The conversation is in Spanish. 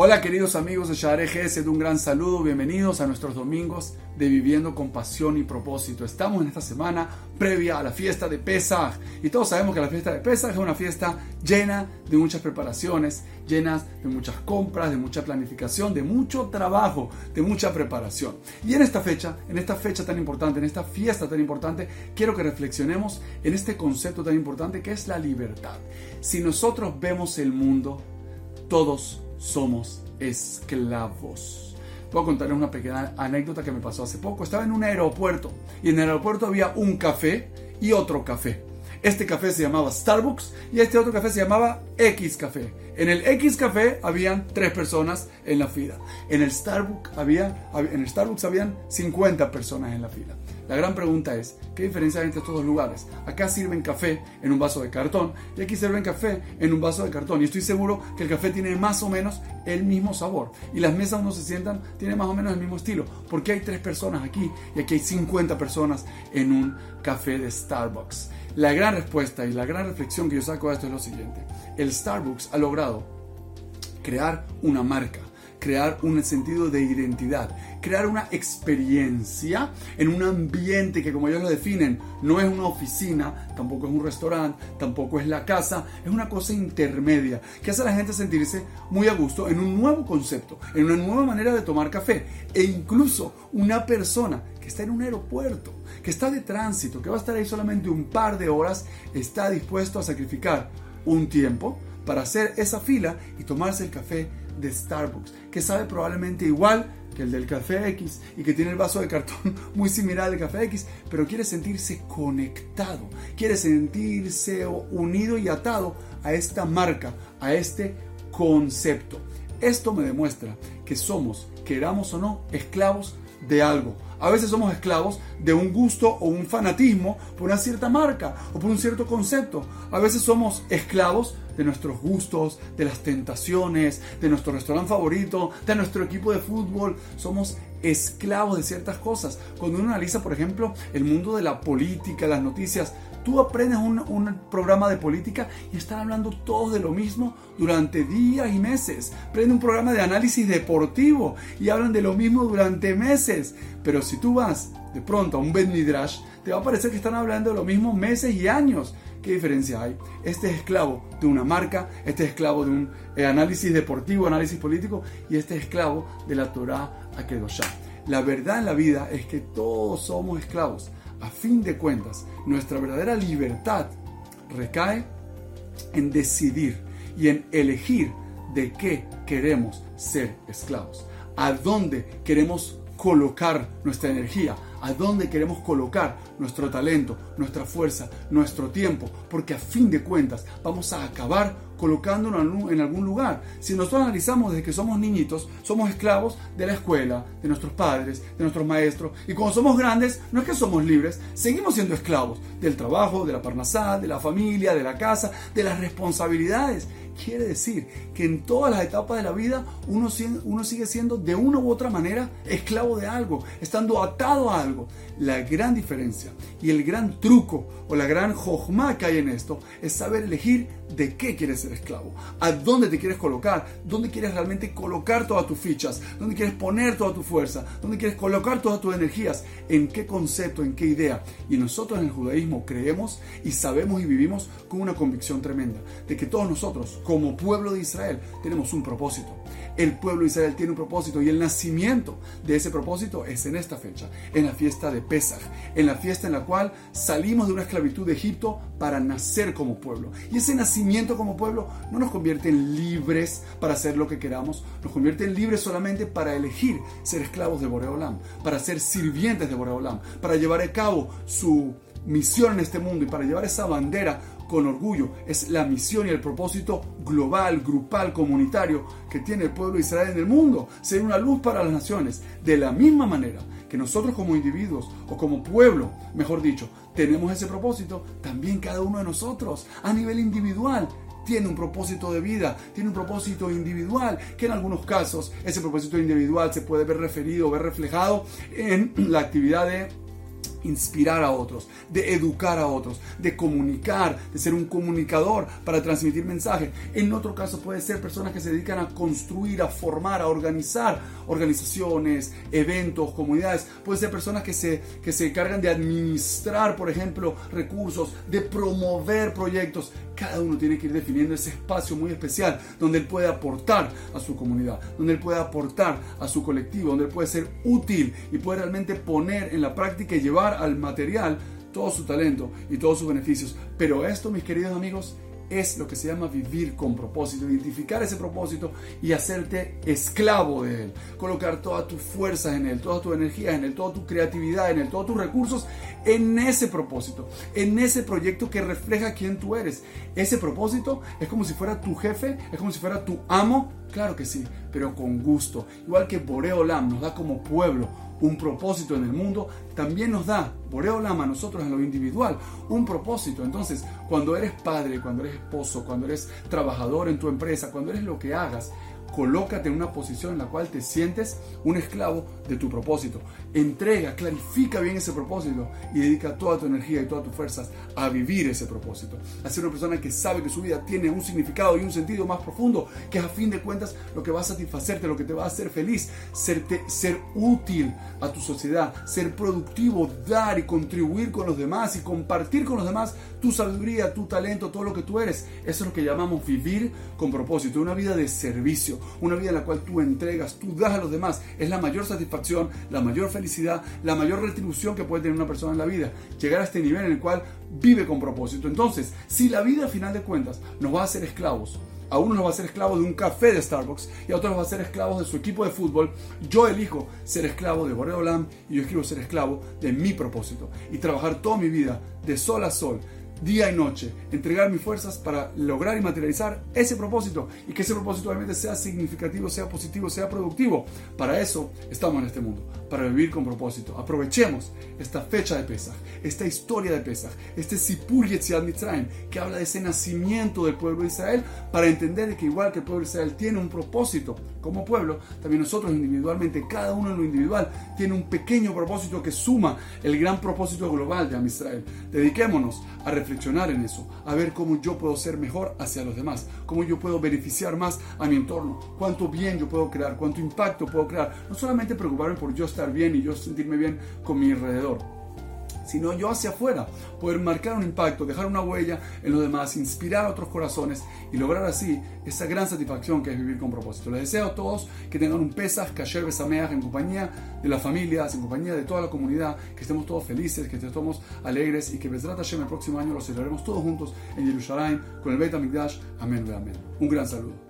Hola queridos amigos de Share GS, un gran saludo, bienvenidos a nuestros domingos de Viviendo con Pasión y Propósito. Estamos en esta semana previa a la fiesta de Pesach y todos sabemos que la fiesta de Pesach es una fiesta llena de muchas preparaciones, llenas de muchas compras, de mucha planificación, de mucho trabajo, de mucha preparación. Y en esta fecha, en esta fecha tan importante, en esta fiesta tan importante, quiero que reflexionemos en este concepto tan importante que es la libertad. Si nosotros vemos el mundo, todos somos esclavos. Puedo contarles una pequeña anécdota que me pasó hace poco. Estaba en un aeropuerto y en el aeropuerto había un café y otro café. Este café se llamaba Starbucks y este otro café se llamaba X Café. En el X Café habían tres personas en la fila. En el Starbucks había, en el Starbucks habían 50 personas en la fila. La gran pregunta es, ¿qué diferencia hay entre estos dos lugares? Acá sirven café en un vaso de cartón y aquí sirven café en un vaso de cartón. Y estoy seguro que el café tiene más o menos el mismo sabor. Y las mesas donde se sientan tienen más o menos el mismo estilo. Porque hay tres personas aquí y aquí hay 50 personas en un café de Starbucks. La gran respuesta y la gran reflexión que yo saco de esto es lo siguiente. El Starbucks ha logrado crear una marca crear un sentido de identidad, crear una experiencia en un ambiente que como ellos lo definen, no es una oficina, tampoco es un restaurante, tampoco es la casa, es una cosa intermedia que hace a la gente sentirse muy a gusto en un nuevo concepto, en una nueva manera de tomar café e incluso una persona que está en un aeropuerto, que está de tránsito, que va a estar ahí solamente un par de horas, está dispuesto a sacrificar un tiempo para hacer esa fila y tomarse el café de Starbucks, que sabe probablemente igual que el del café X y que tiene el vaso de cartón muy similar al café X, pero quiere sentirse conectado, quiere sentirse unido y atado a esta marca, a este concepto. Esto me demuestra que somos, queramos o no, esclavos de algo. A veces somos esclavos de un gusto o un fanatismo por una cierta marca o por un cierto concepto. A veces somos esclavos de nuestros gustos, de las tentaciones, de nuestro restaurante favorito, de nuestro equipo de fútbol. Somos esclavos de ciertas cosas. Cuando uno analiza, por ejemplo, el mundo de la política, las noticias, tú aprendes un, programa de política y están hablando todos de lo mismo durante días y meses. Prende un programa de análisis deportivo y hablan de lo mismo durante meses. Pero si tú vas de pronto a un Ben Midrash, te va a parecer que están hablando de lo mismo meses y años. ¿Qué diferencia hay? Este es esclavo de una marca, este es esclavo de un eh, análisis deportivo, análisis político, y este es esclavo de la Torah Akedoshá. La verdad en la vida es que todos somos esclavos. A fin de cuentas, nuestra verdadera libertad recae en decidir y en elegir de qué queremos ser esclavos, a dónde queremos colocar nuestra energía, a dónde queremos colocar nuestro talento, nuestra fuerza, nuestro tiempo, porque a fin de cuentas vamos a acabar colocándonos en algún lugar. Si nosotros analizamos desde que somos niñitos, somos esclavos de la escuela, de nuestros padres, de nuestros maestros, y cuando somos grandes, no es que somos libres, seguimos siendo esclavos del trabajo, de la parnasá, de la familia, de la casa, de las responsabilidades. Quiere decir que en todas las etapas de la vida uno, uno sigue siendo de una u otra manera esclavo de algo, estando atado a algo. La gran diferencia y el gran truco o la gran jojma que hay en esto es saber elegir de qué quieres ser esclavo, a dónde te quieres colocar, dónde quieres realmente colocar todas tus fichas, dónde quieres poner toda tu fuerza, dónde quieres colocar todas tus energías, en qué concepto, en qué idea. Y nosotros en el judaísmo creemos y sabemos y vivimos con una convicción tremenda de que todos nosotros, como pueblo de Israel, tenemos un propósito. El pueblo de Israel tiene un propósito y el nacimiento de ese propósito es en esta fecha, en la fiesta de Pesach, en la fiesta en la cual salimos de una esclavitud de Egipto para nacer como pueblo. Y ese nacimiento como pueblo no nos convierte en libres para hacer lo que queramos, nos convierte en libres solamente para elegir ser esclavos de Boreolam, para ser sirvientes de Boreolam, para llevar a cabo su misión en este mundo y para llevar esa bandera con orgullo. Es la misión y el propósito global, grupal, comunitario que tiene el pueblo de Israel en el mundo, ser una luz para las naciones. De la misma manera que nosotros como individuos o como pueblo, mejor dicho, tenemos ese propósito, también cada uno de nosotros a nivel individual tiene un propósito de vida, tiene un propósito individual, que en algunos casos ese propósito individual se puede ver referido, ver reflejado en la actividad de inspirar a otros, de educar a otros, de comunicar, de ser un comunicador para transmitir mensajes. En otro caso puede ser personas que se dedican a construir, a formar, a organizar organizaciones, eventos, comunidades. Puede ser personas que se, que se encargan de administrar, por ejemplo, recursos, de promover proyectos. Cada uno tiene que ir definiendo ese espacio muy especial donde él puede aportar a su comunidad, donde él puede aportar a su colectivo, donde él puede ser útil y puede realmente poner en la práctica y llevar al material todo su talento y todos sus beneficios. Pero esto, mis queridos amigos, es lo que se llama vivir con propósito, identificar ese propósito y hacerte esclavo de él, colocar toda tu fuerza en él, toda tu energía en él, toda tu creatividad en él, todos tus recursos en ese propósito, en ese proyecto que refleja quién tú eres. Ese propósito es como si fuera tu jefe, es como si fuera tu amo, claro que sí, pero con gusto. Igual que Boreolam nos da como pueblo un propósito en el mundo, también nos da, Boreolam a nosotros en lo individual, un propósito. Entonces, cuando eres padre, cuando eres esposo, cuando eres trabajador en tu empresa, cuando eres lo que hagas, colócate en una posición en la cual te sientes un esclavo de tu propósito. Entrega, clarifica bien ese propósito y dedica toda tu energía y todas tus fuerzas a vivir ese propósito. A ser una persona que sabe que su vida tiene un significado y un sentido más profundo, que es a fin de cuentas lo que va a satisfacerte, lo que te va a hacer feliz, serte, ser útil a tu sociedad, ser productivo, dar y contribuir con los demás y compartir con los demás tu sabiduría, tu talento, todo lo que tú eres. Eso es lo que llamamos vivir con propósito, una vida de servicio, una vida en la cual tú entregas, tú das a los demás. Es la mayor satisfacción, la mayor felicidad, la mayor retribución que puede tener una persona en la vida. Llegar a este nivel en el cual vive con propósito. Entonces, si la vida a final de cuentas nos va a hacer esclavos, a uno nos va a ser esclavo de un café de Starbucks y a otros nos va a ser esclavos de su equipo de fútbol. Yo elijo ser esclavo de Boreolam y yo quiero ser esclavo de mi propósito y trabajar toda mi vida de sol a sol día y noche, entregar mis fuerzas para lograr y materializar ese propósito y que ese propósito realmente sea significativo, sea positivo, sea productivo. Para eso estamos en este mundo, para vivir con propósito. Aprovechemos esta fecha de Pesach, esta historia de Pesach, este Sipur Yetziat Mitzrayim, que habla de ese nacimiento del pueblo de Israel, para entender que igual que el pueblo de Israel tiene un propósito como pueblo, también nosotros individualmente, cada uno en lo individual, tiene un pequeño propósito que suma el gran propósito global de Am Israel. Dediquémonos a reflexionar en eso, a ver cómo yo puedo ser mejor hacia los demás, cómo yo puedo beneficiar más a mi entorno, cuánto bien yo puedo crear, cuánto impacto puedo crear. No solamente preocuparme por yo estar bien y yo sentirme bien con mi alrededor sino yo hacia afuera, poder marcar un impacto, dejar una huella en los demás, inspirar a otros corazones y lograr así esa gran satisfacción que es vivir con propósito. Les deseo a todos que tengan un Pesach, Kasher Besameach en compañía de las familias, en compañía de toda la comunidad, que estemos todos felices, que estemos alegres y que Besrat el próximo año lo celebraremos todos juntos en Jerusalén con el Beit HaMikdash. Amén, amén. Un gran saludo.